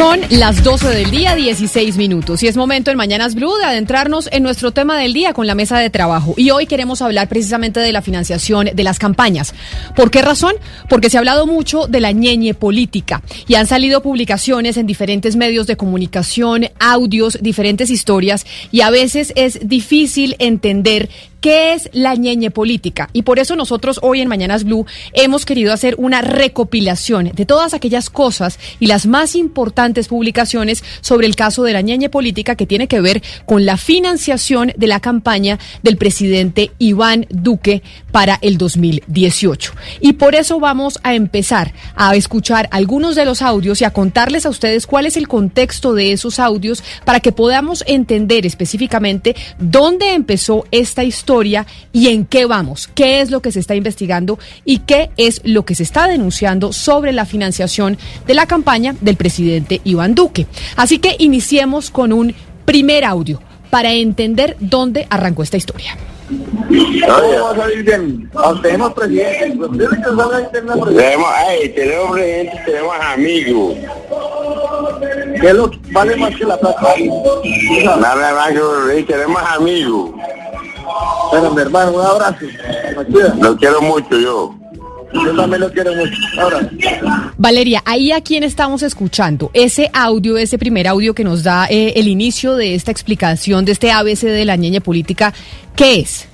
Son las 12 del día, 16 minutos, y es momento en Mañanas Blue de adentrarnos en nuestro tema del día con la mesa de trabajo. Y hoy queremos hablar precisamente de la financiación de las campañas. ¿Por qué razón? Porque se ha hablado mucho de la ñeñe política y han salido publicaciones en diferentes medios de comunicación, audios, diferentes historias, y a veces es difícil entender ¿Qué es la ñeñe política? Y por eso nosotros hoy en Mañanas Blue hemos querido hacer una recopilación de todas aquellas cosas y las más importantes publicaciones sobre el caso de la ñeñe política que tiene que ver con la financiación de la campaña del presidente Iván Duque para el 2018. Y por eso vamos a empezar a escuchar algunos de los audios y a contarles a ustedes cuál es el contexto de esos audios para que podamos entender específicamente dónde empezó esta historia y en qué vamos, qué es lo que se está investigando y qué es lo que se está denunciando sobre la financiación de la campaña del presidente Iván Duque. Así que iniciemos con un primer audio para entender dónde arrancó esta historia. ¿Cómo va a salir bien? Tenemos presidente. Tenemos, ay, tenemos presidente, tenemos amigos. ¿Qué es lo que vale más que la plata? Nada más que tenemos amigos. Bueno, mi hermano, un abrazo. Lo quiero mucho yo. Yo también lo quiero mucho. Ahora. Valeria, ahí a quién estamos escuchando. Ese audio, ese primer audio que nos da eh, el inicio de esta explicación de este ABC de la ñeña política, ¿qué es?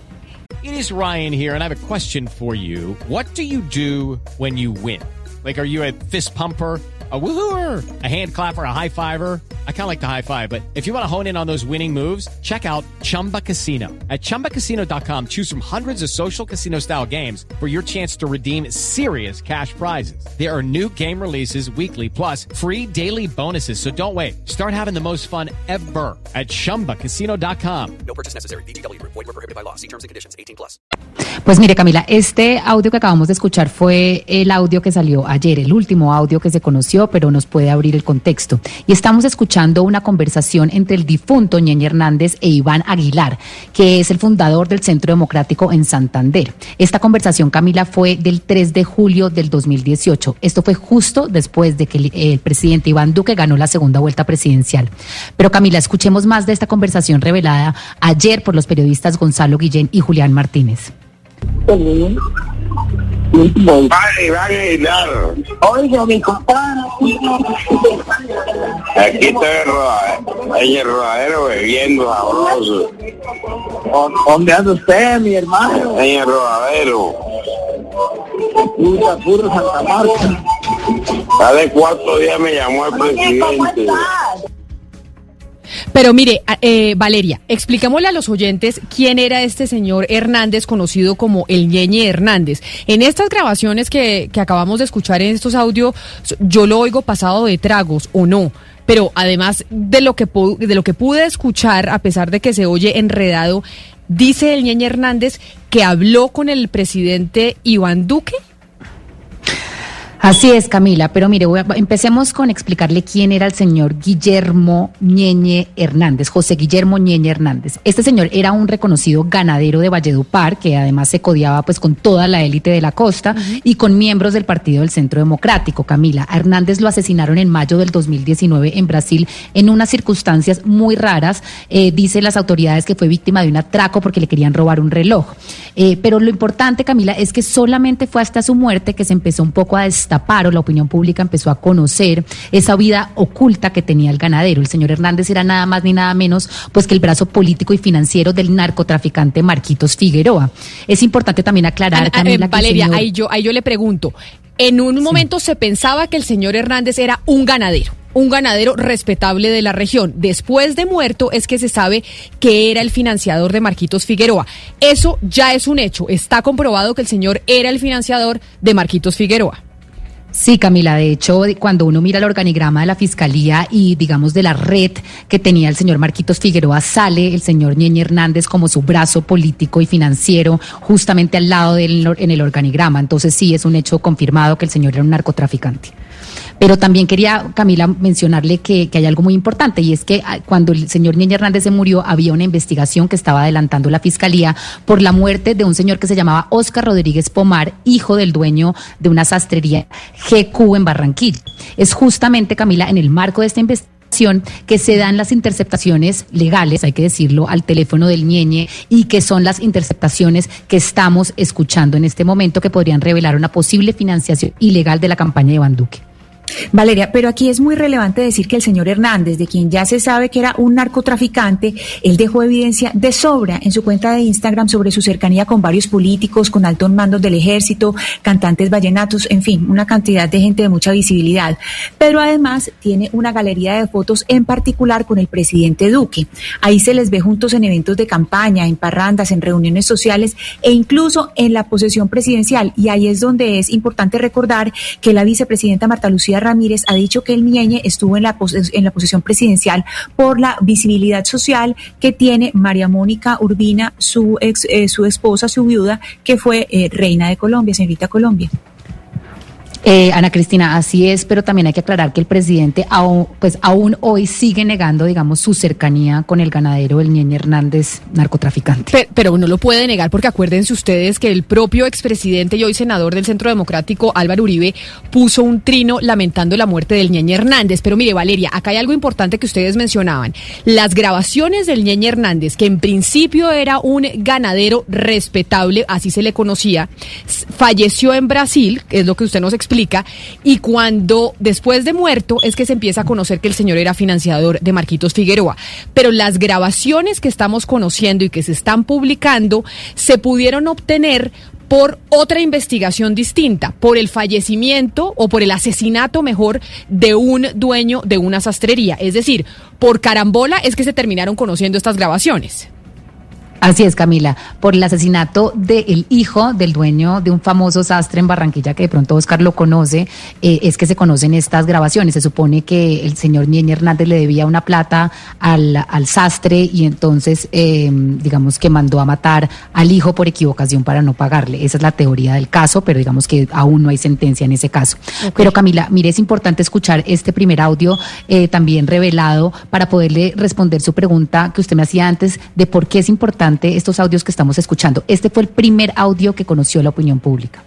It is Ryan here, and I have a question for you. What do you do when you win? Like, are you a fist pumper? A woohooer, a hand clapper, a high fiver. I kind of like the high five, but if you want to hone in on those winning moves, check out Chumba Casino. At ChumbaCasino.com, choose from hundreds of social casino style games for your chance to redeem serious cash prizes. There are new game releases weekly, plus free daily bonuses. So don't wait. Start having the most fun ever at ChumbaCasino.com. No purchase necessary. BGW. Void were prohibited by law. See terms and conditions. 18 plus. Pues mire, Camila, este audio que acabamos de escuchar fue el audio que salió ayer, el último audio que se conoció, pero nos puede abrir el contexto. Y estamos escuchando una conversación entre el difunto Ñeñe Hernández e Iván Aguilar, que es el fundador del Centro Democrático en Santander. Esta conversación, Camila, fue del 3 de julio del 2018. Esto fue justo después de que el, el presidente Iván Duque ganó la segunda vuelta presidencial. Pero Camila, escuchemos más de esta conversación revelada ayer por los periodistas Gonzalo Guillén y Julián Martínez. Vale, vale, claro. Oiga, mi compadre. Aquí estoy en el rodadero bebiendo sabroso. ¿Dónde anda usted, mi hermano? En el rodadero. Puta, puro Santa Marta. Hace cuatro días me llamó el presidente. Pero mire, eh, Valeria, expliquémosle a los oyentes quién era este señor Hernández, conocido como el Ñeñe Hernández. En estas grabaciones que, que acabamos de escuchar en estos audios, yo lo oigo pasado de tragos o no. Pero además de lo que de lo que pude escuchar, a pesar de que se oye enredado, dice el Ñeñe Hernández que habló con el presidente Iván Duque. Así es, Camila, pero mire, voy a- empecemos con explicarle quién era el señor Guillermo Ñeñe Hernández, José Guillermo Ñeñe Hernández. Este señor era un reconocido ganadero de Valledupar, que además se codiaba pues con toda la élite de la costa y con miembros del Partido del Centro Democrático, Camila. A Hernández lo asesinaron en mayo del 2019 en Brasil en unas circunstancias muy raras. Eh, dicen las autoridades que fue víctima de un atraco porque le querían robar un reloj. Eh, pero lo importante, Camila, es que solamente fue hasta su muerte que se empezó un poco a destapar destapar o la opinión pública empezó a conocer esa vida oculta que tenía el ganadero. El señor Hernández era nada más ni nada menos pues que el brazo político y financiero del narcotraficante Marquitos Figueroa. Es importante también aclarar, Ana- eh, Valeria, señor- ahí yo, ahí yo le pregunto. En un momento se pensaba que el señor Hernández era un ganadero, un ganadero respetable de la región. Después de muerto es que se sabe que era el financiador de Marquitos Figueroa. Eso ya es un hecho. Está comprobado que el señor era el financiador de Marquitos Figueroa. Sí, Camila, de hecho, cuando uno mira el organigrama de la Fiscalía y, digamos, de la red que tenía el señor Marquitos Figueroa, sale el señor Ñeñe Hernández como su brazo político y financiero justamente al lado del en el organigrama. Entonces sí, es un hecho confirmado que el señor era un narcotraficante. Pero también quería, Camila, mencionarle que, hay algo muy importante y es que ah, cuando el señor Ñeñe Hernández se murió había una investigación que estaba adelantando la Fiscalía por la muerte de un señor que se llamaba Óscar Rodríguez Pomar, hijo del dueño de una sastrería GQ en Barranquilla. Es justamente, Camila, en el marco de esta investigación que se dan las interceptaciones legales, hay que decirlo, al teléfono del ñeñe y que son las interceptaciones que estamos escuchando en este momento que podrían revelar una posible financiación ilegal de la campaña de Iván Duque. Valeria, pero aquí es muy relevante decir que el señor Hernández, de quien ya se sabe que era un narcotraficante, él dejó evidencia de sobra en su cuenta de Instagram sobre su cercanía con varios políticos, con altos mandos del ejército, cantantes vallenatos, en fin, una cantidad de gente de mucha visibilidad. Pero además tiene una galería de fotos en particular con el presidente Duque. Ahí se les ve juntos en eventos de campaña, en parrandas, en reuniones sociales e incluso en la posesión presidencial. Y ahí es donde es importante recordar que la vicepresidenta Marta Lucía Ramírez ha dicho que el Ñeñe estuvo en la, en la posesión presidencial por la visibilidad social que tiene María Mónica Urbina, su, ex, eh, su esposa, su viuda, que fue eh, reina de Colombia, señorita Colombia. Eh, Ana Cristina, así es, pero también hay que aclarar que el presidente aún, pues aún hoy sigue negando, digamos, su cercanía con el ganadero, el Ñeñe Hernández, narcotraficante. Pe- Pero no lo puede negar porque acuérdense ustedes que el propio expresidente y hoy senador del Centro Democrático, Álvaro Uribe, puso un trino lamentando la muerte del Ñeñe Hernández. Pero mire, Valeria, acá hay algo importante que ustedes mencionaban. Las grabaciones del Ñeñe Hernández, que en principio era un ganadero respetable, así se le conocía, falleció en Brasil, es lo que usted nos explica, y cuando después de muerto es que se empieza a conocer que el señor era financiador de Marquitos Figueroa. Pero las grabaciones que estamos conociendo y que se están publicando se pudieron obtener por otra investigación distinta, por el fallecimiento o por el asesinato mejor de un dueño de una sastrería. Es decir, por carambola es que se terminaron conociendo estas grabaciones. Así es, Camila, por el asesinato del hijo del dueño de un famoso sastre en Barranquilla, que de pronto Oscar lo conoce, eh, es que se conocen estas grabaciones. Se supone que el señor Ñeñe Hernández le debía una plata al, al sastre y entonces, eh, digamos que mandó a matar al hijo por equivocación para no pagarle. Esa es la teoría del caso, pero digamos que aún no hay sentencia en ese caso. Pero Camila, mire, es importante escuchar este primer audio eh, también revelado para poderle responder su pregunta que usted me hacía antes de por qué es importante estos audios que estamos escuchando. Este fue el primer audio que conoció la opinión pública.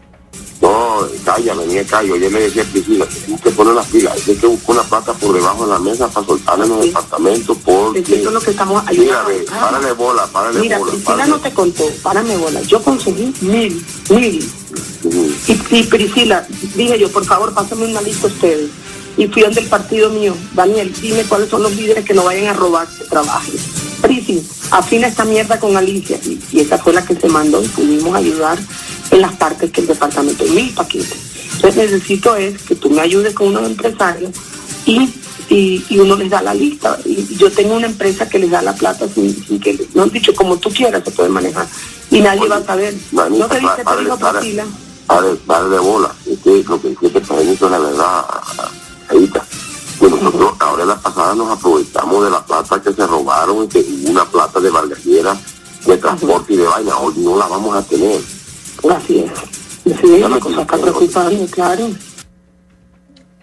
No, cállame, ni callo. Yo le decía a Priscila, tienes que poner las pilas. Hay que buscar una plata por debajo de la mesa para soltarla en los departamentos porque... Eso es lo que estamos Mira, ayudando. ve, párale bola, párale Mira, bola. Priscila párale. no te contó, párame bola. Yo conseguí mil, mil. Y, y Priscila, dije yo, por favor, pásenme una lista ustedes. Y fui donde el partido mío, Daniel, dime cuáles son los líderes que no vayan a robar que trabajen. Prisi, afina esta mierda con Alicia. Y, y esa fue la que se mandó y pudimos ayudar en las partes que el departamento, mil paquetes. Entonces necesito es que tú me ayudes con unos empresarios y, y, y uno les da la lista. Y yo tengo una empresa que les da la plata sin, sin que, no han dicho como tú quieras, se puede manejar. Y nadie va a saber. Manita, no te dice, párale. Priscila. Párale, párale bola. Es lo que la verdad, Ahorita. Nosotros ahora en la pasada nos aprovechamos de la plata que se robaron y que hubo una plata de barganera de transporte y de vaina. Hoy no la vamos a tener. Así es. Sí, la cosa está preocupante, claro.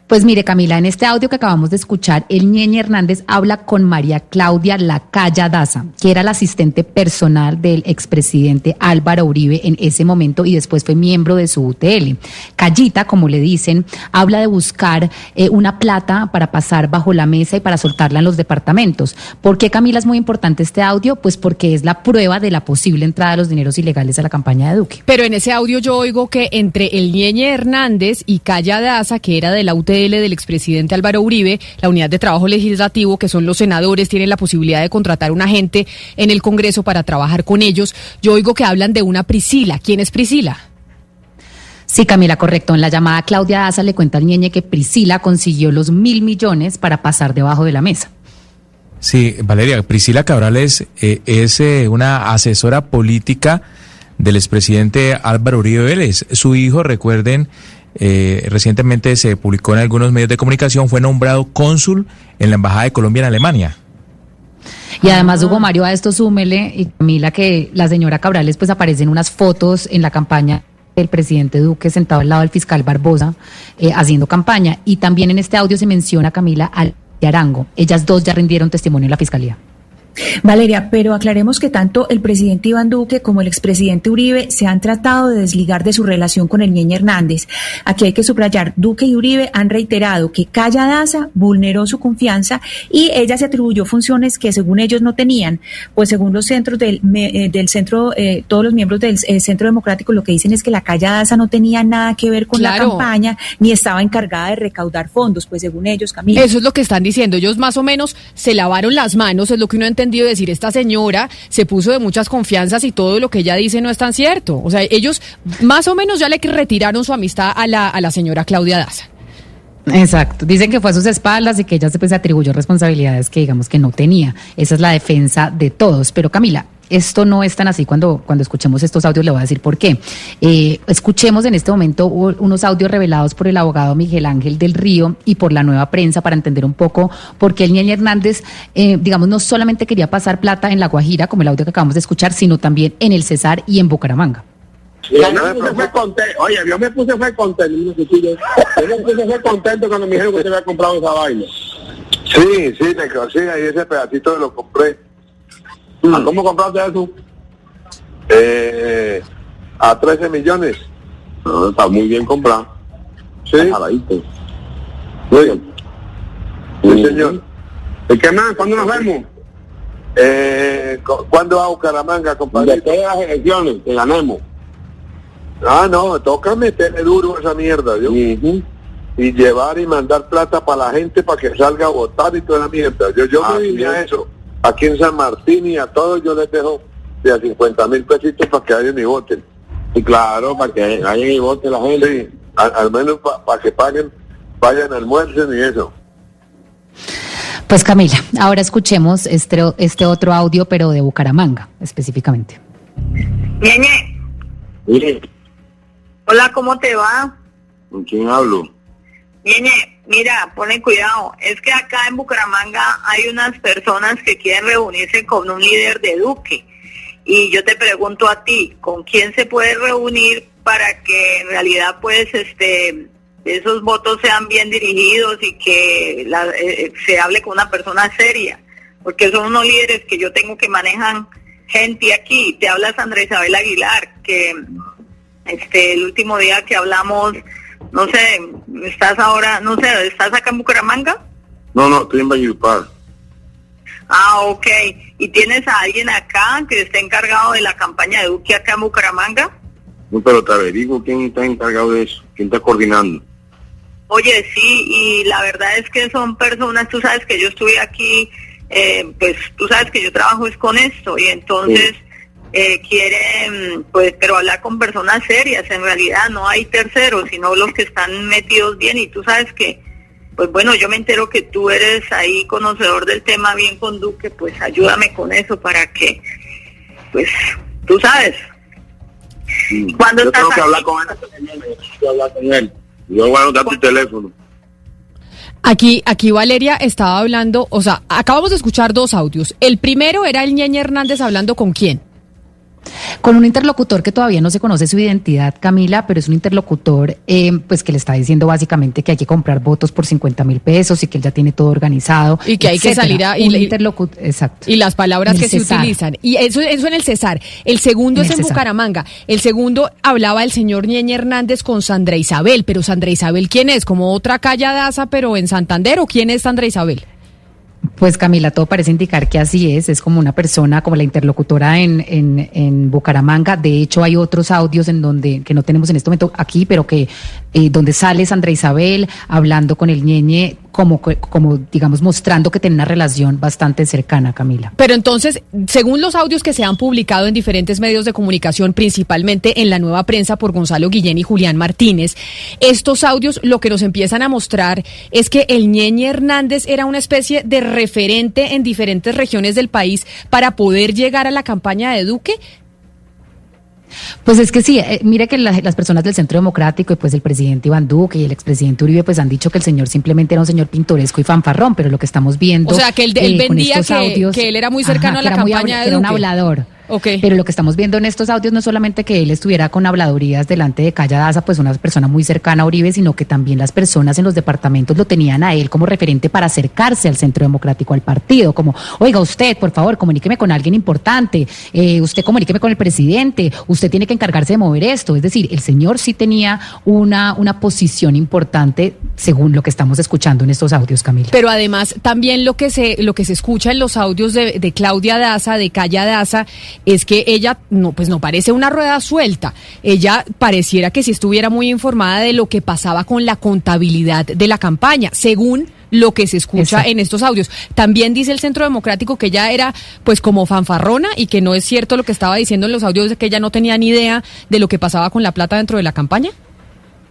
Pues mire, Camila, en este audio que acabamos de escuchar, el Ñeñe Hernández habla con María Claudia Lacaya Daza, que era la asistente personal del expresidente Álvaro Uribe en ese momento y después fue miembro de su UTL. Callita, como le dicen, habla de buscar eh, una plata para pasar bajo la mesa y para soltarla en los departamentos. ¿Por qué, Camila, es muy importante este audio? Pues porque es la prueba de la posible entrada de los dineros ilegales a la campaña de Duque. Pero en ese audio yo oigo que entre el Ñeñe Hernández y Calla Daza, que era de la UTL, del expresidente Álvaro Uribe, la unidad de trabajo legislativo, que son los senadores, tienen la posibilidad de contratar un agente en el Congreso para trabajar con ellos. Yo oigo que hablan de una Priscila. ¿Quién es Priscila? Sí, Camila, correcto. En la llamada Claudia Daza le cuenta al Ñeñe que Priscila consiguió los mil millones para pasar debajo de la mesa. Sí, Valeria, Priscila Cabrales eh, es eh, una asesora política del expresidente Álvaro Uribe Vélez. Su hijo, recuerden, eh, recientemente se publicó en algunos medios de comunicación, fue nombrado cónsul en la Embajada de Colombia en Alemania. Y además, Hugo Mario, a esto súmele, y Camila, que la señora Cabrales, pues aparecen unas fotos en la campaña del presidente Duque sentado al lado del fiscal Barbosa eh, haciendo campaña. Y también en este audio se menciona, Camila, al Arango. Ellas dos ya rindieron testimonio en la fiscalía. Valeria, pero aclaremos que tanto el presidente Iván Duque como el expresidente Uribe se han tratado de desligar de su relación con el Ñeñe Hernández. Aquí hay que subrayar, Duque y Uribe han reiterado que Calla Daza vulneró su confianza y ella se atribuyó funciones que según ellos no tenían. Pues según los centros del, eh, del centro, eh, todos los miembros del eh, Centro Democrático lo que dicen es que la Calla Daza no tenía nada que ver con la campaña ni estaba encargada de recaudar fondos, pues según ellos, Camila. Eso es lo que están diciendo. Ellos más o menos se lavaron las manos, es lo que uno entiende decir, esta señora se puso de muchas confianzas y todo lo que ella dice no es tan cierto. O sea, ellos más o menos ya le retiraron su amistad a la, a la señora Claudia Daza. Exacto. Dicen que fue a sus espaldas y que ella se pues, atribuyó responsabilidades que digamos que no tenía. Esa es la defensa de todos. Pero Camila, esto no es tan así cuando, cuando escuchemos estos audios, le voy a decir por qué. Eh, escuchemos en este momento unos audios revelados por el abogado Miguel Ángel del Río y por la nueva prensa para entender un poco por qué el Ñeñe Hernández, eh, digamos, no solamente quería pasar plata en La Guajira, como el audio que acabamos de escuchar, sino también en el Cesar y en Bucaramanga. Yo me puse contento, oye, yo me puse fue contento, yo me puse fue contento cuando me dijeron que se había comprado esa vaina. Sí, sí, me sí, ahí ese pedacito lo compré. ¿A cómo compraste eso? Eh, a 13 millones. No, está muy bien comprado. Sí. Muy bien. Sí, señor. ¿Y qué más? ¿Cuándo nos vemos? Eh, cu- ¿Cuándo va a Bucaramanga, compadre? De las elecciones, que ganemos. Ah, no, toca meterle duro a esa mierda, ¿yo? Y llevar y mandar plata para la gente para que salga a votar y toda la mierda. Yo, yo me vine a es. eso. Aquí en San Martín y a todos yo les dejo de a 50 mil pesitos para que vayan y voten. Y claro, para que vayan y voten la gente. Sí, al, al menos para que paguen, vayan, almuercen y eso. Pues Camila, ahora escuchemos este, este otro audio, pero de Bucaramanga específicamente. Ñeñe, Mire, hola, ¿cómo te va? ¿con quién hablo? Ñeñe, mira, ponen cuidado. Es que acá en Bucaramanga hay unas personas que quieren reunirse con un líder de Duque. Y yo te pregunto a ti, ¿con quién se puede reunir para que en realidad pues este esos votos sean bien dirigidos y que la- eh, se hable con una persona seria? Porque son unos líderes que yo tengo que manejan gente aquí. Te habla Sandra Isabel Aguilar, que este el último día que hablamos, no sé, estás ahora, no sé, ¿estás acá en Bucaramanga? No, no, estoy en Valledupar. Ah, ok. ¿Y tienes a alguien acá que esté encargado de la campaña de Duque acá en Bucaramanga? No, pero te averiguo quién está encargado de eso, quién está coordinando. Oye, sí, y la verdad es que son personas, tú sabes que yo estuve aquí, eh, pues tú sabes que yo trabajo es con esto, y entonces eh, quieren, pues, pero hablar con personas serias, en realidad no hay terceros, sino los que están metidos bien, y tú sabes que, pues bueno, yo me entero que tú eres ahí conocedor del tema bien con Duque, pues ayúdame con eso para que, pues, tú sabes. ¿Cuándo Yo estás tengo que hablar con él. tengo que hablar con él. Yo voy a anotar tu teléfono. Aquí, aquí Valeria estaba hablando, o sea, acabamos de escuchar dos audios. El primero era el Ñeñe Hernández hablando con quién. Con un interlocutor que todavía no se conoce su identidad, Camila, pero es un interlocutor eh, pues que le está diciendo básicamente que hay que comprar votos por 50 mil pesos y que él ya tiene todo organizado. Y que hay que salir a... Y, interlocu- Exacto. y las palabras que se utilizan. Y eso, eso en el Cesar. El segundo En es en Cesar. Bucaramanga. El segundo hablaba el señor Ñeñe Hernández con Sandra Isabel. Pero Sandra Isabel, ¿quién es? ¿Como otra calladaza, pero en Santander? ¿O quién es Sandra Isabel? Pues Camila, todo parece indicar que así es, es como una persona, como la interlocutora en, en, en Bucaramanga. De hecho, hay otros audios en donde, que no tenemos en este momento aquí, pero que eh, donde sale Sandra Isabel hablando con el ñeñe, como, como digamos, mostrando que tiene una relación bastante cercana, Camila. Pero entonces, según los audios que se han publicado en diferentes medios de comunicación, principalmente en la nueva prensa por Gonzalo Guillén y Julián Martínez, estos audios lo que nos empiezan a mostrar es que el Ñeñe Hernández era una especie de referente en diferentes regiones del país para poder llegar a la campaña de Duque. Pues es que sí, eh, mire que la- las personas del Centro Democrático y pues el presidente Iván Duque y el expresidente Uribe pues han dicho que el señor simplemente era un señor pintoresco y fanfarrón, pero lo que estamos viendo... O sea, que él, él eh, vendía que, audios- que él era muy cercano Ajá, a la muy campaña de era un hablador. Pero lo que estamos viendo en estos audios no es solamente que él estuviera con habladurías delante de Calla Daza, pues una persona muy cercana a Uribe, sino que también las personas en los departamentos lo tenían a él como referente para acercarse al Centro Democrático, al partido, como, oiga, usted, por favor, comuníqueme con alguien importante, eh, usted comuníqueme con el presidente, usted tiene que encargarse de mover esto. Es decir, el señor sí tenía una, una posición importante según lo que estamos escuchando en estos audios, Camila. Pero además también lo que se lo que se escucha en los audios de, de Claudia Daza, de Calla Daza, es que ella no pues no parece una rueda suelta. Ella pareciera que sí estuviera muy informada de lo que pasaba con la contabilidad de la campaña, según lo que se escucha Exacto. en estos audios. También dice el Centro Democrático que ella era pues como fanfarrona y que no es cierto lo que estaba diciendo en los audios de que ella no tenía ni idea de lo que pasaba con la plata dentro de la campaña.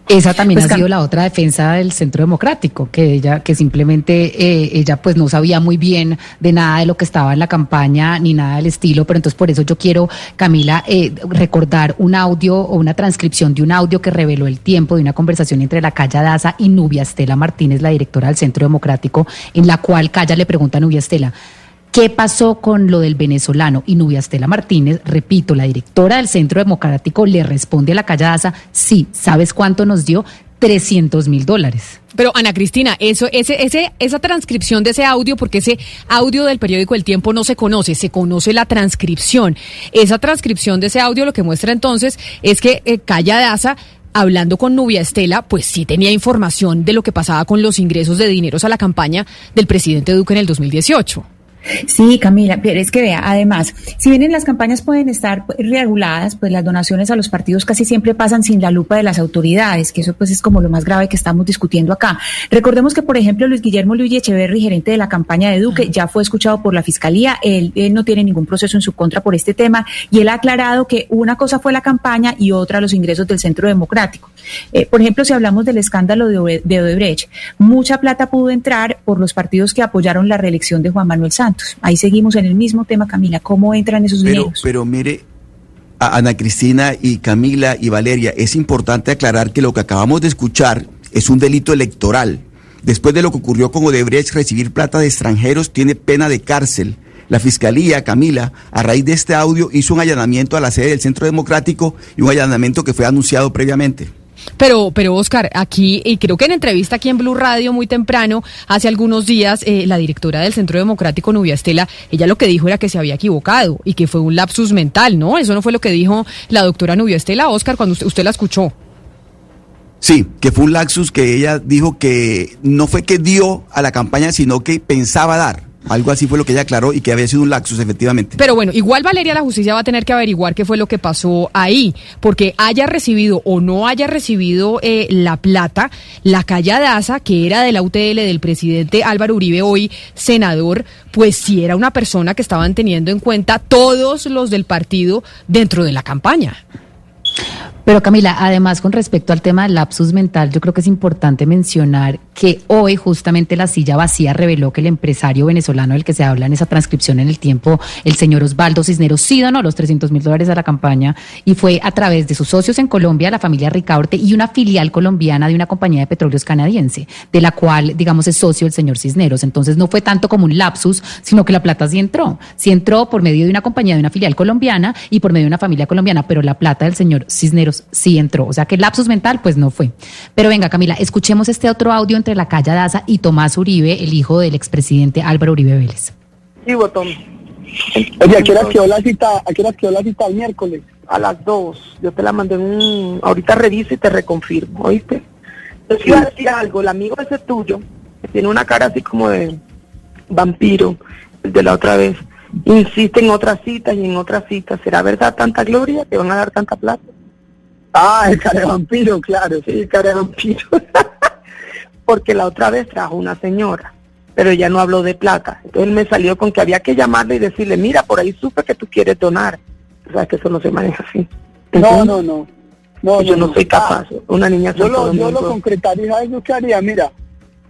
Esa también Pues, ha sido la otra defensa del Centro Democrático, que ella, que simplemente eh, ella pues no sabía muy bien de nada de lo que estaba en la campaña ni nada del estilo, pero entonces por eso yo quiero, Camila, eh, recordar un audio o una transcripción de un audio que reveló el tiempo de una conversación entre la Calla Daza y Nubia Estela Martínez, la directora del Centro Democrático, en la cual Calla le pregunta a Nubia Estela. ¿Qué pasó con lo del venezolano? Y Nubia Estela Martínez, repito, la directora del Centro Democrático le responde a la Calladaza, sí, ¿sabes cuánto nos dio? 300 mil dólares. Pero Ana Cristina, eso, ese, ese, esa transcripción de ese audio, porque ese audio del periódico El Tiempo no se conoce, se conoce la transcripción. Esa transcripción de ese audio lo que muestra entonces es que eh, Calla Daza hablando con Nubia Estela, pues sí tenía información de lo que pasaba con los ingresos de dineros a la campaña del presidente Duque en el 2018. Sí, Camila, pero es que vea, además, si bien en las campañas pueden estar pues, reguladas, pues las donaciones a los partidos casi siempre pasan sin la lupa de las autoridades, que eso pues es como lo más grave que estamos discutiendo acá. Recordemos que, por ejemplo, Luis Guillermo Luis Echeverri, gerente de la campaña de Duque, ya fue escuchado por la Fiscalía, él, él no tiene ningún proceso en su contra por este tema, y él ha aclarado que una cosa fue la campaña y otra los ingresos del Centro Democrático. Eh, por ejemplo, si hablamos del escándalo de, de Odebrecht, mucha plata pudo entrar por los partidos que apoyaron la reelección de Juan Manuel Santos. Ahí seguimos en el mismo tema, Camila. ¿Cómo entran esos Pero, dineros? pero mire, a Ana Cristina y Camila y Valeria, es importante aclarar que lo que acabamos de escuchar es un delito electoral. Después de lo que ocurrió con Odebrecht, recibir plata de extranjeros tiene pena de cárcel. La Fiscalía, Camila, a raíz de este audio, hizo un allanamiento a la sede del Centro Democrático y un allanamiento que fue anunciado previamente. Pero, pero Oscar, aquí, y creo que en entrevista aquí en Blue Radio muy temprano, hace algunos días, eh, la directora del Centro Democrático, Nubia Estela, ella lo que dijo era que se había equivocado y que fue un lapsus mental, ¿no? Eso no fue lo que dijo la doctora Nubia Estela, Oscar, cuando usted, usted la escuchó. Sí, que fue un laxus que ella dijo que no fue que dio a la campaña, sino que pensaba dar. Algo así fue lo que ella aclaró y que había sido un laxus, efectivamente. Pero bueno, igual Valeria, la justicia va a tener que averiguar qué fue lo que pasó ahí, porque haya recibido o no haya recibido eh, la plata, la calladaza, que era de la UTL del presidente Álvaro Uribe, hoy senador, pues sí era una persona que estaban teniendo en cuenta todos los del partido dentro de la campaña. Pero Camila, además con respecto al tema del lapsus mental, yo creo que es importante mencionar que hoy justamente la silla vacía reveló que el empresario venezolano del que se habla en esa transcripción en el tiempo, el señor Osvaldo Cisneros, sí donó los 300 mil dólares a la campaña y fue a través de sus socios en Colombia, la familia Ricaurte y una filial colombiana de una compañía de petróleos canadiense, de la cual, digamos, es socio el señor Cisneros. Entonces no fue tanto como un lapsus, sino que la plata sí entró. Sí entró por medio de una compañía de una filial colombiana y por medio de una familia colombiana, pero la plata del señor Cisneros sí entró. O sea que el lapsus mental, pues no fue. Pero venga, Camila, escuchemos este otro audio entre la calle Daza y Tomás Uribe, el hijo del expresidente Álvaro Uribe Vélez. Sí, botón. Oye, ¿a qué hora quedó la cita? ¿A qué hora quedó la cita el miércoles? A las dos. Yo te la mandé un... Ahorita reviso y te reconfirmo, ¿oíste? Yo te iba a decir algo. El amigo ese tuyo, que tiene una cara así como de vampiro, el de la otra vez, insiste en otras citas y en otras citas. ¿Será verdad tanta gloria? ¿Te van a dar tanta plata? Ah, el cara de vampiro, claro. Sí, el cara de vampiro. Porque la otra vez trajo una señora, pero ella no habló de plata. Entonces él me salió con que había que llamarle y decirle, mira, por ahí supe que tú quieres donar. O sea, que eso no se maneja así. No, no, no. No, yo no, soy capaz. Una niña Yo lo, yo lo concretaría, ¿sabes lo que haría? Mira,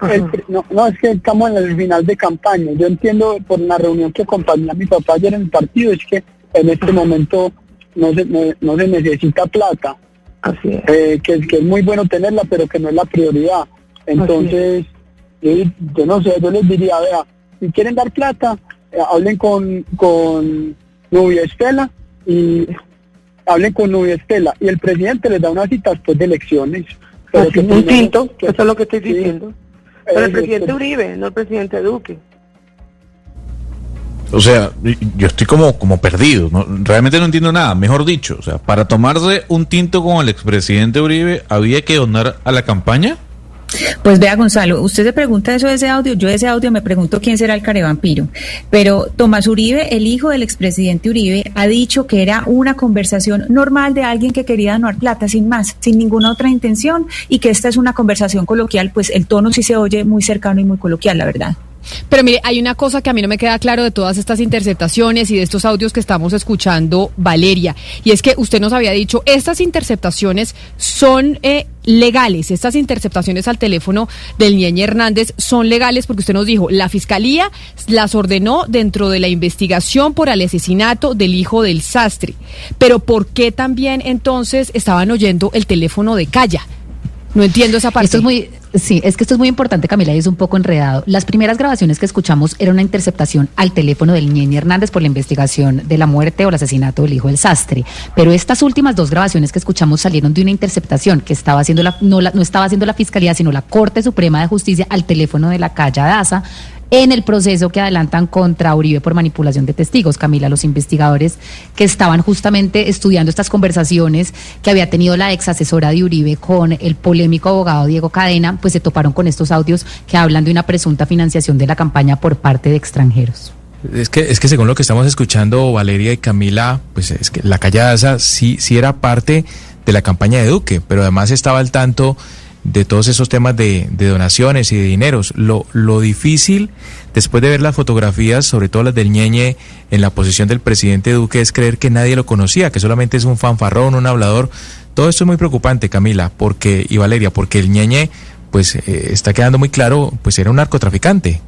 el no, no, es que estamos en el final de campaña. Yo entiendo por la reunión que acompañé a mi papá ayer en el partido, es que en este momento no se, no, no se necesita plata. Así es. Eh, que, que es muy bueno tenerla, pero que no es la prioridad. Entonces, yo, yo no sé, yo les diría, vea, si quieren dar plata, eh, hablen con, con Nubia Estela y hablen con Nubia Estela y el presidente les da una cita después de elecciones. Pero Así, que eso es lo que estoy sí, diciendo. Pero el eh, presidente Uribe, no el presidente Duque. O sea, yo estoy como, como perdido, ¿no? realmente no entiendo nada. Mejor dicho, o sea, para tomarse un tinto con el expresidente Uribe, ¿había que donar a la campaña? Pues vea, Gonzalo, usted se pregunta eso de ese audio. Yo de ese audio me pregunto quién será el carevampiro. Pero Tomás Uribe, el hijo del expresidente Uribe, ha dicho que era una conversación normal de alguien que quería donar plata, sin más, sin ninguna otra intención, y que esta es una conversación coloquial. Pues el tono sí se oye muy cercano y muy coloquial, la verdad. Pero mire, hay una cosa que a mí no me queda claro de todas estas interceptaciones y de estos audios que estamos escuchando, Valeria, y es que usted nos había dicho, estas interceptaciones son eh, legales, estas interceptaciones al teléfono del Ñeñe Hernández son legales porque usted nos dijo, la fiscalía las ordenó dentro de la investigación por el asesinato del hijo del sastre. Pero ¿por qué también entonces estaban oyendo el teléfono de Calla? No entiendo esa parte. Esto es muy, sí, es que esto es muy importante, Camila, y es un poco enredado. Las primeras grabaciones que escuchamos era una interceptación al teléfono del Ñeñe Hernández por la investigación de la muerte o el asesinato del hijo del sastre. Pero estas últimas dos grabaciones que escuchamos salieron de una interceptación que estaba haciendo la, no, la- no estaba haciendo la Fiscalía, sino la Corte Suprema de Justicia al teléfono de la calle Daza en el proceso que adelantan contra Uribe por manipulación de testigos. Camila, los investigadores que estaban justamente estudiando estas conversaciones que había tenido la ex asesora de Uribe con el polémico abogado Diego Cadena, pues se toparon con estos audios que hablan de una presunta financiación de la campaña por parte de extranjeros. Es que, es que según lo que estamos escuchando, Valeria y Camila, pues es que la calladaza sí, sí era parte de la campaña de Duque, pero además estaba al tanto de todos esos temas de, de donaciones y de dineros. Lo, lo difícil, después de ver las fotografías, sobre todo las del Ñeñe, en la posición del presidente Duque, es creer que nadie lo conocía, que solamente es un fanfarrón, un hablador. Todo esto es muy preocupante, Camila, porque y Valeria, porque el Ñeñe, pues eh, está quedando muy claro, pues era un narcotraficante.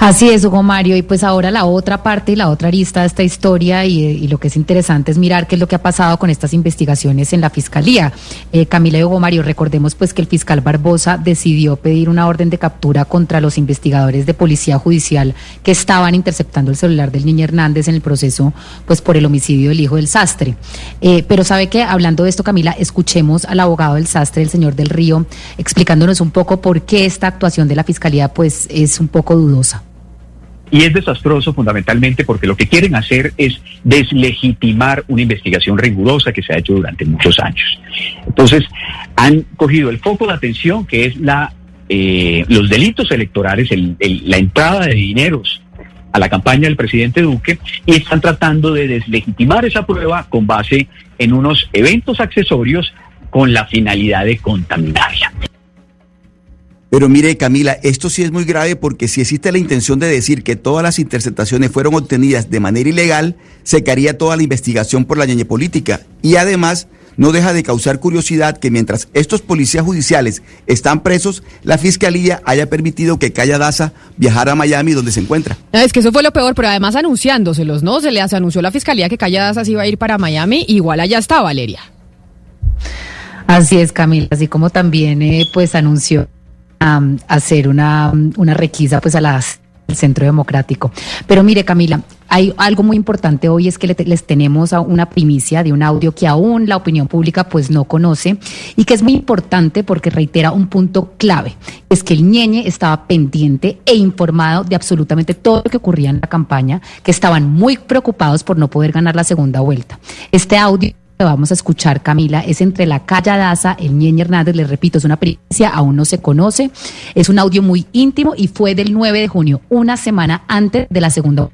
Así es, Hugo Mario. Y pues ahora la otra parte y la otra arista de esta historia y, lo que es interesante es mirar qué es lo que ha pasado con estas investigaciones en la Fiscalía. Eh, Camila y Hugo Mario, recordemos pues que el fiscal Barbosa decidió pedir una orden de captura contra los investigadores de Policía Judicial que estaban interceptando el celular del niño Hernández en el proceso pues por el homicidio del hijo del sastre. Eh, pero sabe que hablando de esto, Camila, escuchemos al abogado del sastre, el señor del Río, explicándonos un poco por qué esta actuación de la Fiscalía pues es un poco dudosa. Y es desastroso fundamentalmente porque lo que quieren hacer es deslegitimar una investigación rigurosa que se ha hecho durante muchos años. Entonces, han cogido el foco de atención que es la, eh, los delitos electorales, el- la entrada de dineros a la campaña del presidente Duque y están tratando de deslegitimar esa prueba con base en unos eventos accesorios con la finalidad de contaminarla. Pero mire, Camila, esto sí es muy grave porque si existe la intención de decir que todas las interceptaciones fueron obtenidas de manera ilegal, se caería toda la investigación por la ñeñe política. Y además, no deja de causar curiosidad que mientras estos policías judiciales están presos, la fiscalía haya permitido que Calla Daza viajara a Miami donde se encuentra. Es que eso fue lo peor, pero además anunciándoselos, ¿no? Se les anunció a la fiscalía que Calla Daza se iba a ir para Miami, igual allá está Valeria. Así es, Camila, así como también eh, pues anunció hacer una, una requisa pues a las el Centro Democrático. Pero mire, Camila, hay algo muy importante hoy es que les tenemos una primicia de un audio que aún la opinión pública pues no conoce y que es muy importante porque reitera un punto clave, es que el ñeñe estaba pendiente e informado de absolutamente todo lo que ocurría en la campaña, que estaban muy preocupados por no poder ganar la segunda vuelta. Este audio vamos a escuchar, Camila, es entre la Calla Daza, el Ñeñe Hernández, les repito, es una pericia, aún no se conoce, es un audio muy íntimo y fue del 9 de junio, una semana antes de la segunda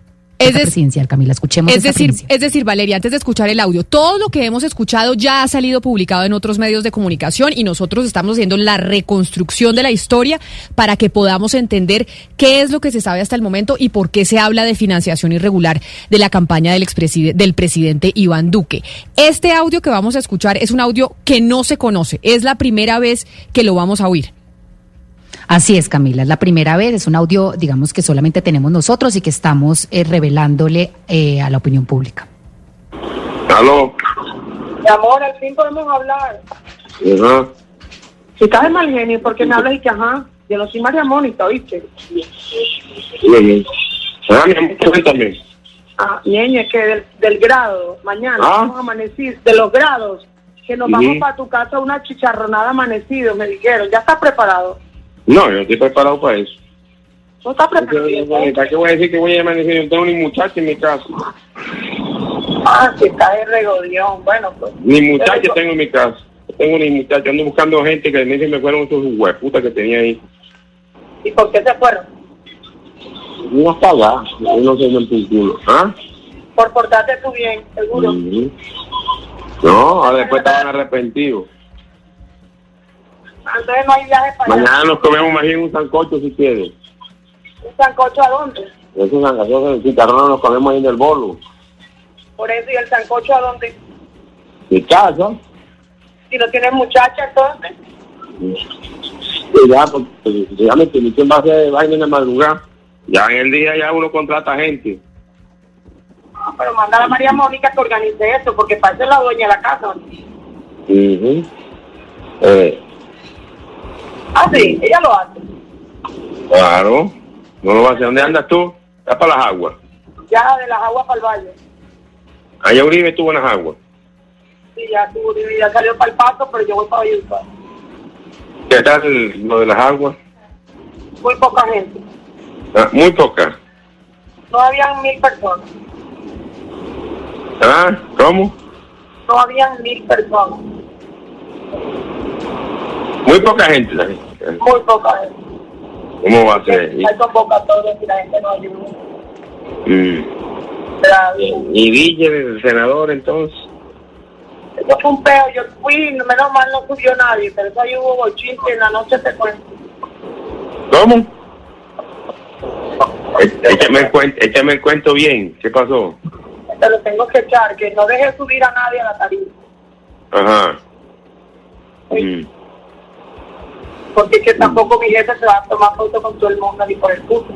Es presidencial, Camila. Escuchemos Es decir, primicia. es decir, Valeria, antes de escuchar el audio, todo lo que hemos escuchado ya ha salido publicado en otros medios de comunicación y nosotros estamos haciendo la reconstrucción de la historia para que podamos entender qué es lo que se sabe hasta el momento y por qué se habla de financiación irregular de la campaña del, del presidente Iván Duque. Este audio que vamos a escuchar es un audio que no se conoce, es la primera vez que lo vamos a oír. Así es, Camila, es la primera vez, es un audio, digamos, que solamente tenemos nosotros y que estamos eh, revelándole eh, a la opinión pública. Aló. Mi amor, al fin podemos hablar. Ajá. Si estás de mal genio, ¿por qué me hablas y que ajá? Yo no soy María Mónica, ¿oíste? Bien. Ah, mi amor, cuéntame. Ah, ñeño, es que del, del grado, mañana Ah. vamos a amanecir, de los grados, que nos vamos para tu casa una chicharronada amanecido, me dijeron. ¿Ya estás preparado? No, yo no estoy preparado para eso. ¿No estás preparado? ¿Para qué voy a decir que voy a amanecer? Yo no tengo ni muchacha en mi casa. Ah, si estás de regodión. Bueno, pues. Ni muchacha tengo en mi casa. No tengo ni muchacha. Ando buscando gente que me dicen me fueron esos hueputas que tenía ahí. ¿Y por qué se fueron? No hasta allá. Yo no sé en tu culo. ¿Ah? Por portarte tú bien, seguro. Ujú. No, ahora después estaban arrepentidos. Entonces no hay viaje para allá. Mañana nos comemos más bien un sancocho si quieres. ¿Un sancocho a dónde? Esos sancochos de chicharrón nos comemos ahí en el bolo. Por eso, ¿y el sancocho a dónde? Mi casa. Si no tienes muchacha, entonces. Ya, pues, ya me va a hacer vaina en la madrugada. Ya en el día ya uno contrata gente. Ah, pero manda a la María Mónica que organice eso, porque para eso es la dueña de la casa. Ujú. eh, Ah, sí, ella lo hace. claro. No lo va a hacer. ¿Dónde andas tú? Ya para las aguas. Ya de las aguas para el valle. Allá Uribe estuvo en las aguas. Sí, ya, tú, ya salió para el paso, pero yo voy para Valledupar. ¿Qué tal lo de las aguas? Muy poca gente. Ah, muy poca. No habían mil personas. ¿Ah? ¿Cómo? No habían mil personas. Muy poca gente. gente. Muy poca gente. ¿Cómo va a ser? Hay convocatorias y la gente no ayuda. Mm. ¿Y Villa, el senador, entonces? Eso fue un peo. Yo fui, menos mal no subió nadie, pero eso ahí hubo bochinche en la noche se fue. ¿Cómo? É- Échame el, cuento, échame el cuento bien. ¿Qué pasó? Te lo tengo que echar, que no deje subir a nadie a la tarima. Ajá. Mm. Porque que tampoco mi jefe se va a tomar foto con todo el mundo ni por el puto.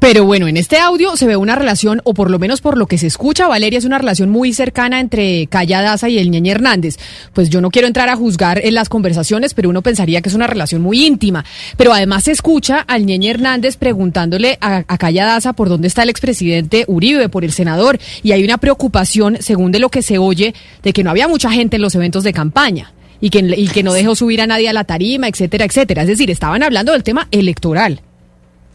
Pero bueno, en este audio se ve una relación, o por lo menos por lo que se escucha, Valeria, es una relación muy cercana entre Calla Daza y el Ñeñe Hernández. Pues yo no quiero entrar a juzgar en las conversaciones, pero uno pensaría que es una relación muy íntima. Pero además se escucha al Ñeñe Hernández preguntándole a, a Calla Daza por dónde está el expresidente Uribe, por el senador. Y hay una preocupación, según de lo que se oye, de que no había mucha gente en los eventos de campaña. Y que, y que no dejó subir a nadie a la tarima, etcétera, etcétera. Es decir, estaban hablando del tema electoral.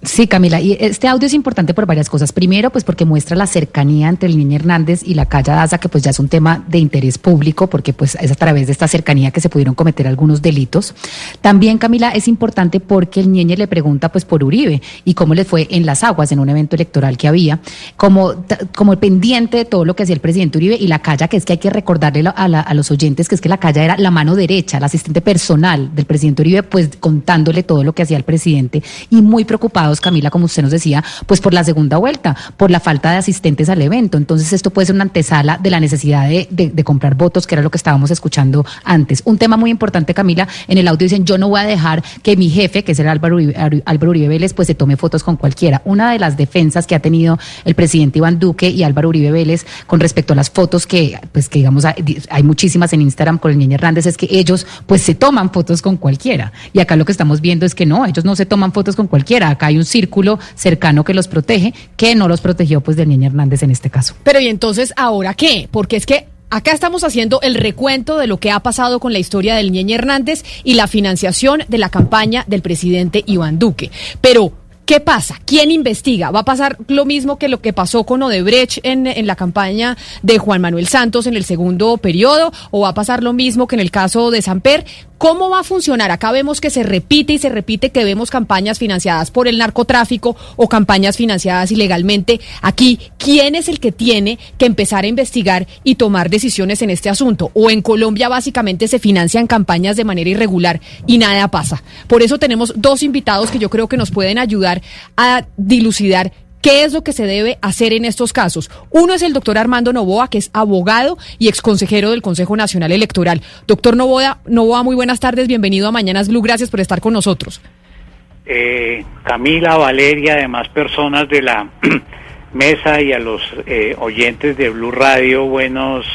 Sí, Camila, y este audio es importante por varias cosas. Primero, pues porque muestra la cercanía entre el Niño Hernández y la Calla Daza, que pues ya es un tema de interés público, porque pues es a través de esta cercanía que se pudieron cometer algunos delitos. También, Camila, es importante porque el Niño le pregunta pues por Uribe y cómo le fue en las aguas en un evento electoral que había, como, como pendiente de todo lo que hacía el presidente Uribe y la Calla, que es que hay que recordarle a, la- a los oyentes que es que la Calla era la mano derecha, la asistente personal del presidente Uribe, pues contándole todo lo que hacía el presidente y muy preocupados Camila, como usted nos decía, pues por la segunda vuelta, por la falta de asistentes al evento. Entonces esto puede ser una antesala de la necesidad de, comprar votos, que era lo que estábamos escuchando antes. Un tema muy importante, Camila, en el audio dicen, yo no voy a dejar que mi jefe, que es el Álvaro Uribe, Álvaro Uribe Vélez, pues se tome fotos con cualquiera. Una de las defensas que ha tenido el presidente Iván Duque y Álvaro Uribe Vélez con respecto a las fotos que, pues que digamos, hay muchísimas en Instagram con el Niño Hernández, es que ellos pues se toman fotos con cualquiera. Y acá lo que estamos viendo es que no, ellos no se toman fotos con cualquiera. Acá hay un círculo cercano que los protege, que no los protegió pues del Niño Hernández en este caso. Pero ¿y entonces ahora qué? Porque es que acá estamos haciendo el recuento de lo que ha pasado con la historia del Ñeñe Hernández y la financiación de la campaña del presidente Iván Duque. Pero ¿Qué pasa? ¿Quién investiga? ¿Va a pasar lo mismo que lo que pasó con Odebrecht en, en la campaña de Juan Manuel Santos en el segundo periodo? ¿O va a pasar lo mismo que en el caso de Samper? ¿Cómo va a funcionar? Acá vemos que se repite y se repite que vemos campañas financiadas por el narcotráfico o campañas financiadas ilegalmente. Aquí, ¿quién es el que tiene que empezar a investigar y tomar decisiones en este asunto? O en Colombia básicamente se financian campañas de manera irregular y nada pasa. Por eso tenemos dos invitados que yo creo que nos pueden ayudar a dilucidar ¿Qué es lo que se debe hacer en estos casos? Uno es el doctor Armando Novoa, que es abogado y exconsejero del Consejo Nacional Electoral. Doctor Novoa, Novoa, muy buenas tardes, bienvenido a Mañanas Blue, gracias por estar con nosotros. eh, Camila, Valeria, además personas de la mesa y a los eh, oyentes de Blue Radio, buenos,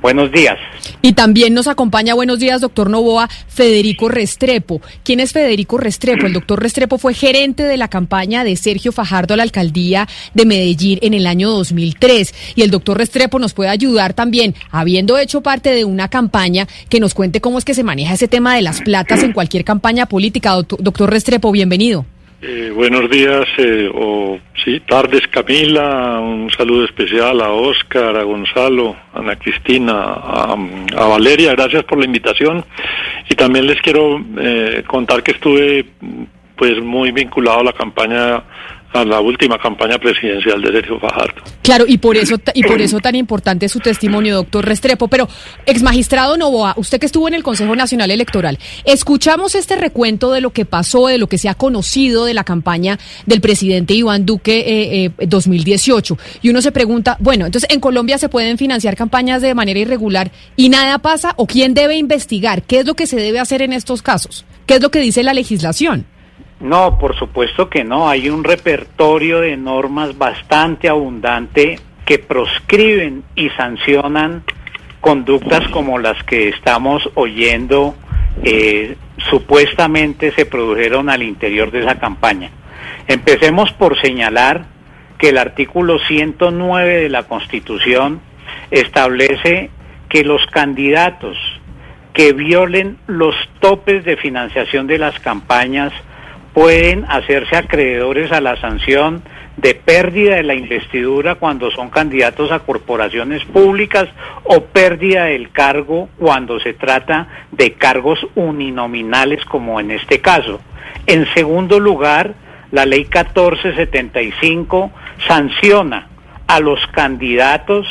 buenos días. Y también nos acompaña, buenos días, doctor Novoa, Federico Restrepo. ¿Quién es Federico Restrepo? El doctor Restrepo fue gerente de la campaña de Sergio Fajardo a la alcaldía de Medellín en el año 2003. Y el doctor Restrepo nos puede ayudar también, habiendo hecho parte de una campaña, que nos cuente cómo es que se maneja ese tema de las platas en cualquier campaña política. Doctor, Restrepo, bienvenido. Eh, buenos días, eh, o sí, tardes Camila, un saludo especial a Oscar, a Gonzalo, a Ana Cristina, a, a Valeria, gracias por la invitación. Y también les quiero eh, contar que estuve pues muy vinculado a la campaña, a la última campaña presidencial de Sergio Fajardo. Claro, y por eso y por eso tan importante su testimonio, doctor Restrepo. Pero, ex magistrado Novoa, usted que estuvo en el Consejo Nacional Electoral, escuchamos este recuento de lo que pasó, de lo que se ha conocido de la campaña del presidente Iván Duque eh, eh, 2018. Y uno se pregunta, bueno, entonces en Colombia se pueden financiar campañas de manera irregular y nada pasa, o quién debe investigar, qué es lo que se debe hacer en estos casos, qué es lo que dice la legislación. No, por supuesto que no. Hay un repertorio de normas bastante abundante que proscriben y sancionan conductas como las que estamos oyendo eh, supuestamente se produjeron al interior de esa campaña. Empecemos por señalar que el artículo 109 de la Constitución establece que los candidatos que violen los topes de financiación de las campañas pueden hacerse acreedores a la sanción de pérdida de la investidura cuando son candidatos a corporaciones públicas o pérdida del cargo cuando se trata de cargos uninominales como en este caso. En segundo lugar, la ley 1475 sanciona a los candidatos,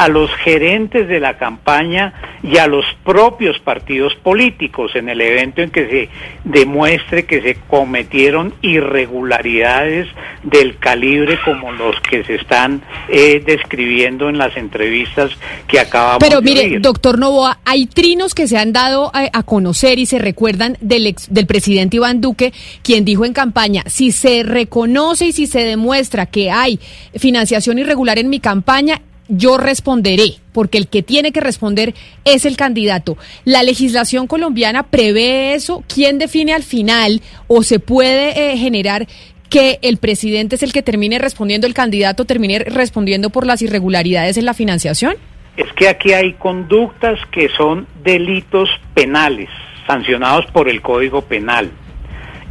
a los gerentes de la campaña y a los propios partidos políticos en el evento en que se demuestre que se cometieron irregularidades del calibre como los que se están eh, describiendo en las entrevistas que acabamos Pero de mire, doctor Novoa, hay trinos que se han dado a, a conocer y se recuerdan del, ex- del presidente Iván Duque, quien dijo en campaña, si se reconoce y si se demuestra que hay financiación irregular en mi campaña, yo responderé, porque el que tiene que responder es el candidato. ¿La legislación colombiana prevé eso? ¿Quién define al final o se puede eh, generar que el presidente es el que termine respondiendo, el candidato termine respondiendo por las irregularidades en la financiación? es que aquí hay conductas que son delitos penales sancionados por el Código Penal,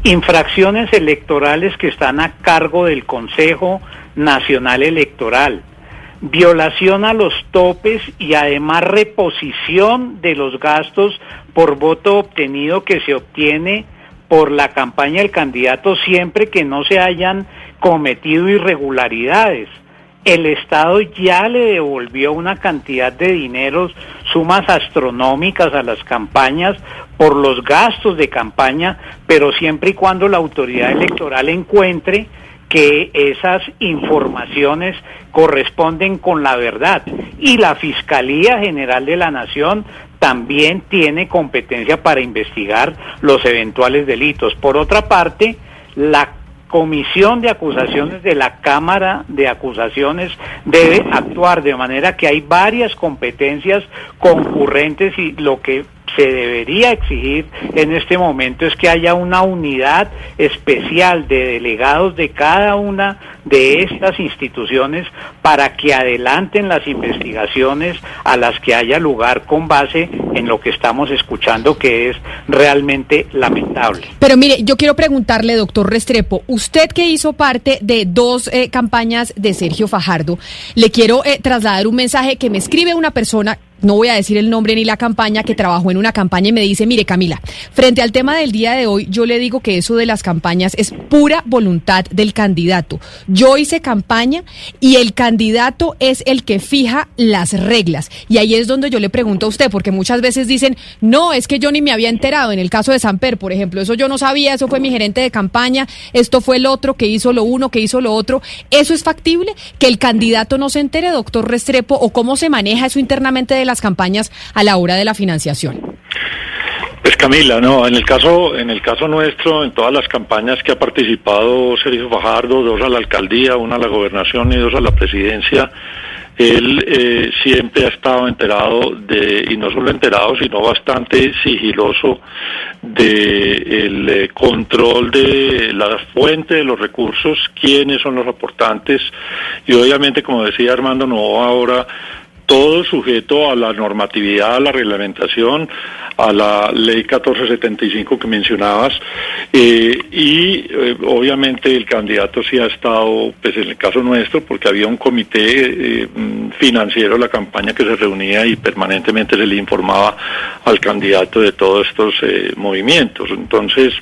infracciones electorales que están a cargo del Consejo Nacional Electoral, violación a los topes y además reposición de los gastos por voto obtenido que se obtiene por la campaña del candidato siempre que no se hayan cometido irregularidades. el Estado ya le devolvió una cantidad de dineros, sumas astronómicas a las campañas por los gastos de campaña, pero siempre y cuando la autoridad electoral encuentre que esas informaciones corresponden con la verdad. Y la Fiscalía General de la Nación también tiene competencia para investigar los eventuales delitos. Por otra parte, la comisión de acusaciones de la Cámara de Acusaciones debe actuar de manera que hay varias competencias concurrentes y lo que se debería exigir en este momento es que haya una unidad especial de delegados de cada una de estas instituciones para que adelanten las investigaciones a las que haya lugar con base en lo que estamos escuchando que es realmente lamentable. Pero mire, yo quiero preguntarle, doctor Restrepo, usted que hizo parte de dos eh, campañas de Sergio Fajardo, le quiero eh, trasladar un mensaje que me escribe una persona no voy a decir el nombre ni la campaña, que trabajó en una campaña y me dice, mire Camila, frente al tema del día de hoy, yo le digo que eso de las campañas es pura voluntad del candidato. Yo hice campaña y el candidato es el que fija las reglas. Y ahí es donde yo le pregunto a usted, porque muchas veces dicen, no, es que yo ni me había enterado. En el caso de Samper, por ejemplo, eso yo no sabía, eso fue mi gerente de campaña, esto fue el otro que hizo lo uno, que hizo lo otro. ¿Eso es factible? ¿Que el candidato no se entere, doctor Restrepo, o cómo se maneja eso internamente de las campañas a la hora de la financiación? Pues Camila, no, en el caso, en el caso nuestro, en todas las campañas que ha participado Sergio Fajardo, dos a la alcaldía, una a la gobernación y dos a la presidencia, él eh, siempre ha estado enterado de, y no solo enterado, sino bastante sigiloso de el eh, control de la fuente de los recursos, quiénes son los aportantes y obviamente, como decía Armando no ahora todo sujeto a la normatividad, a la reglamentación, a la ley 1475 que mencionabas, eh, y eh, obviamente el candidato sí ha estado, pues en el caso nuestro, porque había un comité eh, mm, financiero de la campaña que se reunía y permanentemente se le informaba al candidato de todos estos movimientos. Entonces,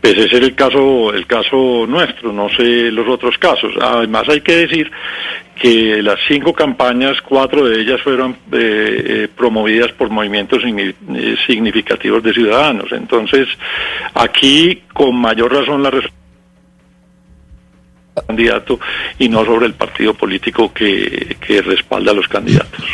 pues ese es el caso, el caso nuestro, no sé los otros casos. Además hay que decir que las cinco campañas, cuatro de ellas fueron eh, eh, promovidas por movimientos eh, significativos de ciudadanos. Entonces, aquí con mayor razón la candidato y no sobre el partido político que, que respalda a los candidatos.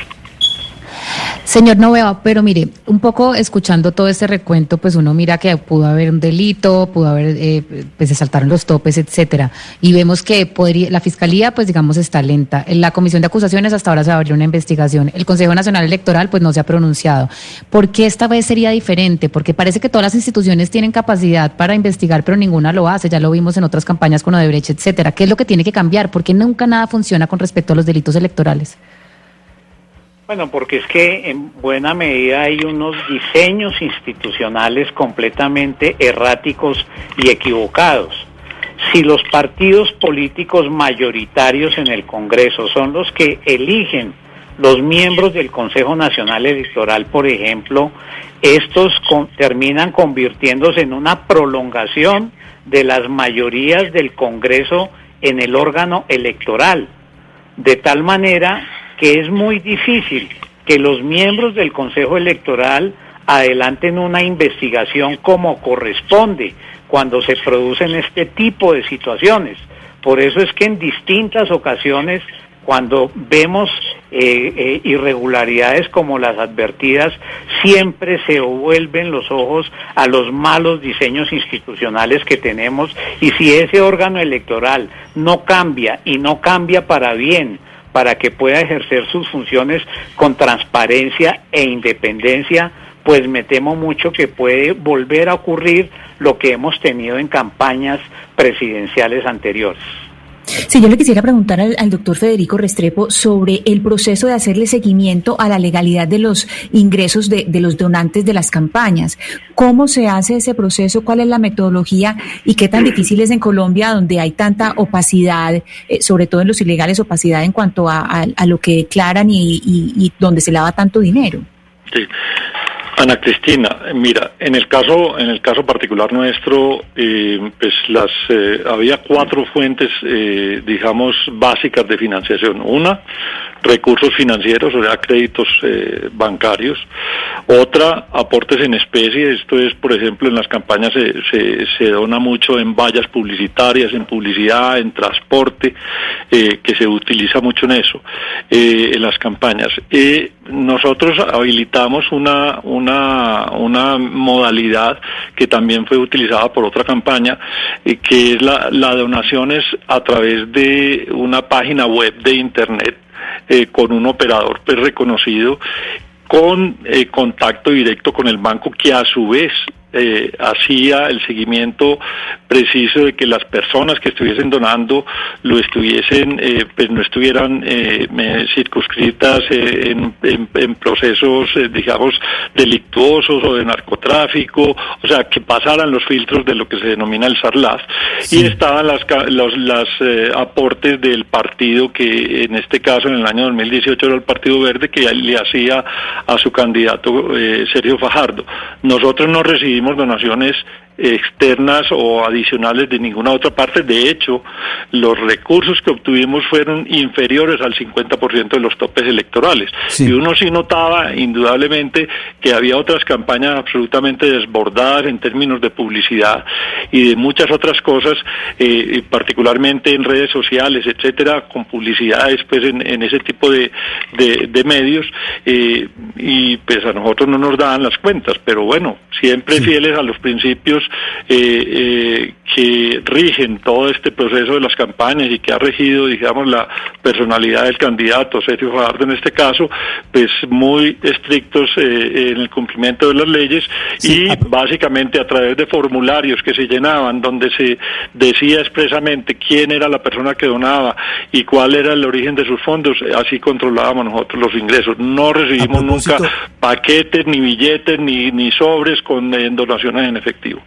Señor Noveva, pero mire, un poco escuchando todo este recuento, pues uno mira que pudo haber un delito, pudo haber, eh, pues se saltaron los topes, etcétera, y vemos que podría, la fiscalía, pues digamos, está lenta. En la comisión de acusaciones hasta ahora se abrió una investigación. El Consejo Nacional Electoral, pues no se ha pronunciado. ¿Por qué esta vez sería diferente? Porque parece que todas las instituciones tienen capacidad para investigar, pero ninguna lo hace. Ya lo vimos en otras campañas con Odebrecht, etcétera. ¿Qué es lo que tiene que cambiar? ¿Por qué nunca nada funciona con respecto a los delitos electorales? Bueno, porque es que en buena medida hay unos diseños institucionales completamente erráticos y equivocados. Si los partidos políticos mayoritarios en el Congreso son los que eligen los miembros del Consejo Nacional Electoral, por ejemplo, estos terminan convirtiéndose en una prolongación de las mayorías del Congreso en el órgano electoral, de tal manera que es muy difícil que los miembros del Consejo Electoral adelanten una investigación como corresponde cuando se producen este tipo de situaciones. Por eso es que en distintas ocasiones, cuando vemos eh, eh, irregularidades como las advertidas, siempre se vuelven los ojos a los malos diseños institucionales que tenemos y si ese órgano electoral no cambia y no cambia para bien, para que pueda ejercer sus funciones con transparencia e independencia, pues me temo mucho que puede volver a ocurrir lo que hemos tenido en campañas presidenciales anteriores. Si yo le quisiera preguntar al, doctor Federico Restrepo sobre el proceso de hacerle seguimiento a la legalidad de los ingresos de, los donantes de las campañas. ¿Cómo se hace ese proceso? ¿Cuál es la metodología? ¿Y qué tan difícil es en Colombia, donde hay tanta opacidad, eh, sobre todo en los ilegales, opacidad en cuanto a, lo que declaran y, y donde se lava tanto dinero? Sí. Ana Cristina, mira, en el caso, en el caso particular nuestro, eh, pues las eh, había cuatro fuentes, eh, digamos, básicas de financiación. Una, recursos financieros, o sea, créditos eh, bancarios. Otra, aportes en especie. Esto es, por ejemplo, en las campañas se, se, dona mucho en vallas publicitarias, en publicidad, en transporte, eh, que se utiliza mucho en eso, eh, en las campañas. Eh, nosotros habilitamos una, una, una modalidad que también fue utilizada por otra campaña, que es la, la donaciones a través de una página web de Internet eh, con un operador pues, reconocido con eh, contacto directo con el banco que a su vez eh, hacía el seguimiento preciso de que las personas que estuviesen donando lo estuviesen, eh, pues no estuvieran eh, circunscritas eh, en, en- en procesos, eh, digamos, delictuosos o de narcotráfico, o sea, que pasaran los filtros de lo que se denomina el SARLAF. Y estaban las, los las, eh, aportes del partido que en este caso en el año 2018 era el Partido Verde que le hacía a su candidato Sergio Fajardo. Nosotros no recibimos donaciones externas o adicionales de ninguna otra parte. De hecho, los recursos que obtuvimos fueron inferiores al 50% de los topes electorales. Y uno sí notaba indudablemente que había otras campañas absolutamente desbordadas en términos de publicidad y de muchas otras cosas, eh, particularmente en redes sociales, etcétera, con publicidades pues en, en ese tipo de, de- de medios eh, y pues a nosotros no nos daban las cuentas, pero bueno, siempre fieles a los principios eh, eh, que rigen todo este proceso de las campañas y que ha regido, digamos, la personalidad del candidato, Sergio Fajardo en este caso, pues muy estrictos eh, en el cumplimiento de las leyes y básicamente a través de formularios que se llenaban donde se decía expresamente quién era la persona que donaba y cuál era el origen de sus fondos, así controlábamos nosotros los ingresos. No recibimos nunca paquetes, ni billetes, ni, ni sobres con en efectivo.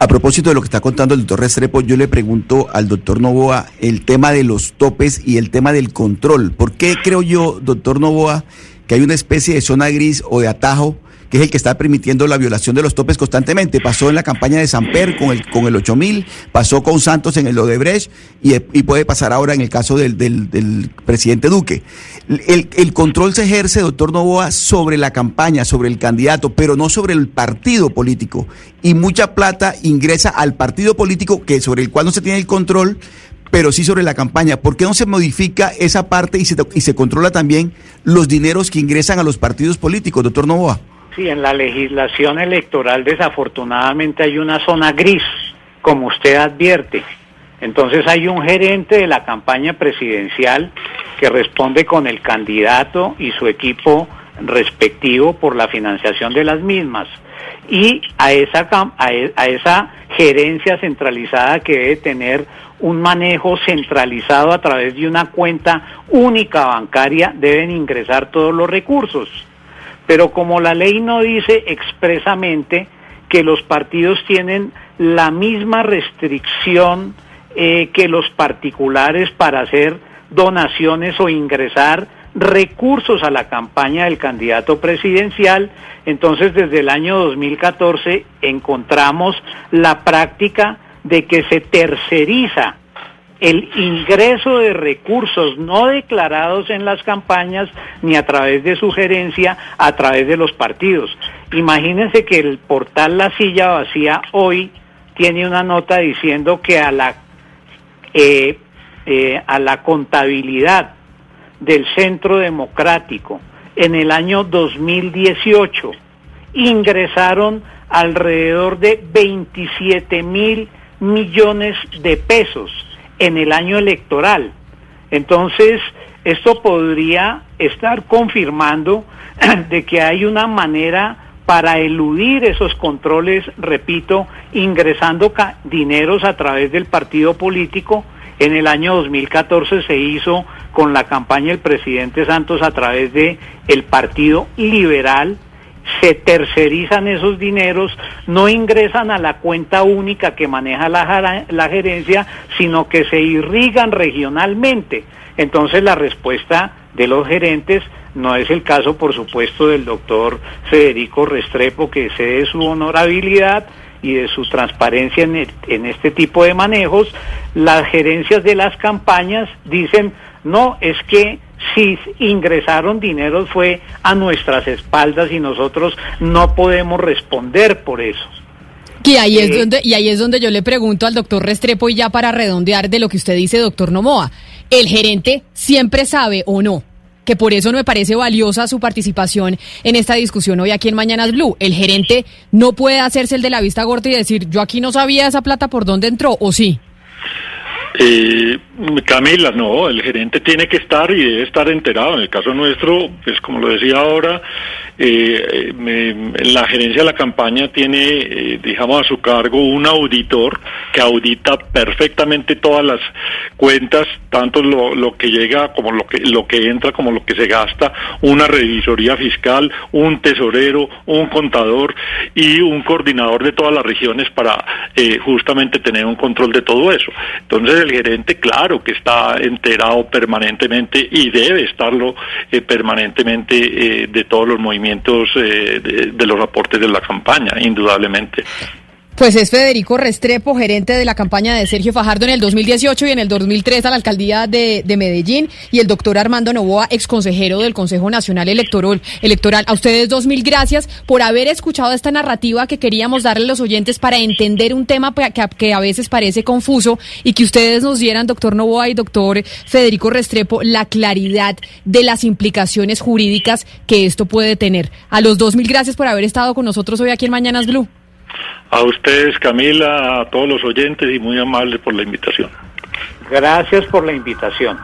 A propósito de lo que está contando el doctor Restrepo, yo le pregunto al doctor Novoa el tema de los topes y el tema del control. ¿Por qué creo yo, doctor Novoa, que hay una especie de zona gris o de atajo que es el que está permitiendo la violación de los topes constantemente? Pasó en la campaña de Samper con el, con el 8000, pasó con Santos en el Odebrecht y, y puede pasar ahora en el caso del, del- presidente Duque. El, el control se ejerce, doctor Novoa, sobre la campaña, sobre el candidato, pero no sobre el partido político. Y mucha plata ingresa al partido político que sobre el cual no se tiene el control, pero sí sobre la campaña. ¿Por qué no se modifica esa parte y se, y se controla también los dineros que ingresan a los partidos políticos, doctor Novoa? Sí, en la legislación electoral desafortunadamente hay una zona gris, como usted advierte. Entonces hay un gerente de la campaña presidencial que responde con el candidato y su equipo respectivo por la financiación de las mismas. Y a esa, e- a esa gerencia centralizada que debe tener un manejo centralizado a través de una cuenta única bancaria deben ingresar todos los recursos pero como la ley no dice expresamente que los partidos tienen la misma restricción eh, que los particulares para hacer donaciones o ingresar recursos a la campaña del candidato presidencial, entonces desde el año 2014 encontramos la práctica de que se terceriza el ingreso de recursos no declarados en las campañas ni a través de sugerencia a través de los partidos. Imagínense que el portal La Silla Vacía hoy tiene una nota diciendo que a la eh, eh, a la contabilidad del Centro Democrático en el año 2018 ingresaron alrededor de 27 mil millones de pesos en el año electoral. Entonces, esto podría estar confirmando de que hay una manera para eludir esos controles, repito, ingresando dineros a través del partido político. En el año 2014 se hizo con la campaña del presidente Santos a través de el Partido Liberal se tercerizan esos dineros, no ingresan a la cuenta única que maneja la, la gerencia, sino que se irrigan regionalmente. Entonces la respuesta de los gerentes No es el caso, por supuesto, del doctor Federico Restrepo, que cede su honorabilidad y de su transparencia en, en este tipo de manejos. Las gerencias de las campañas dicen, no, es que si ingresaron dinero fue a nuestras espaldas y nosotros no podemos responder por eso. Y ahí, es Eh, donde, y ahí es donde yo le pregunto al doctor Restrepo y ya para redondear de lo que usted dice, doctor Nomoa, ¿el gerente siempre sabe o no? Que por eso me parece valiosa su participación en esta discusión hoy aquí en Mañanas Blue. El gerente no puede hacerse el de la vista gorda y decir, yo aquí no sabía esa plata por dónde entró, o sí. Eh, Camila, no, el gerente tiene que estar y debe estar enterado. En el caso nuestro, pues como lo decía ahora, eh, la gerencia de la campaña tiene, eh, digamos, a su cargo un auditor que audita perfectamente todas las cuentas, tanto lo, lo que llega como lo que, lo que entra como lo que se gasta, una revisoría fiscal, un tesorero, un contador y un coordinador de todas las regiones para eh, justamente tener un control de todo eso. Entonces el gerente, claro que está enterado permanentemente y debe estarlo eh, permanentemente eh, de todos los movimientos eh, de, de los aportes de la campaña, indudablemente. Pues es Federico Restrepo, gerente de la campaña de Sergio Fajardo en el 2018 y en el 2003 a la alcaldía de, de Medellín, y el doctor Armando Novoa, ex consejero del Consejo Nacional Electoral. Electoral. A ustedes dos mil gracias por haber escuchado esta narrativa que queríamos darle a los oyentes para entender un tema que, a- que a veces parece confuso y que ustedes nos dieran, doctor Novoa y doctor Federico Restrepo, la claridad de las implicaciones jurídicas que esto puede tener. A los dos mil gracias por haber estado con nosotros hoy aquí en Mañanas Blue. A ustedes, Camila, a todos los oyentes y muy amables por la invitación. Gracias por la invitación.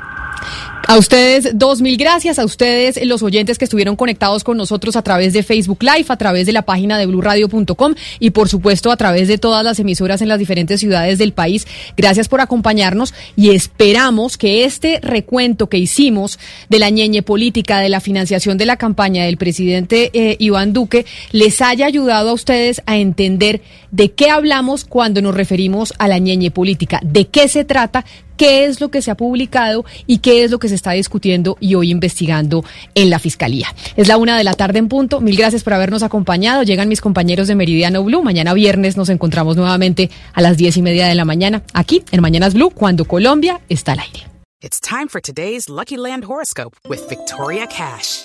A ustedes, dos mil gracias. A ustedes, los oyentes que estuvieron conectados con nosotros a través de Facebook Live, a través de la página de blurradio.com y, por supuesto, a través de todas las emisoras en las diferentes ciudades del país. Gracias por acompañarnos y esperamos que este recuento que hicimos de la ñeñe política, de la financiación de la campaña del presidente eh, Iván Duque, les haya ayudado a ustedes a entender de qué hablamos cuando nos referimos a la ñeñe política, de qué se trata, qué es lo que se ha publicado y qué es lo que se está discutiendo y hoy investigando en la Fiscalía. Es la una de la tarde en punto. Mil gracias por habernos acompañado. Llegan mis compañeros de Meridiano Blue. Mañana viernes nos encontramos nuevamente a las diez y media de la mañana aquí en Mañanas Blue cuando Colombia está al aire. It's time for today's Lucky Land horoscope with Victoria Cash.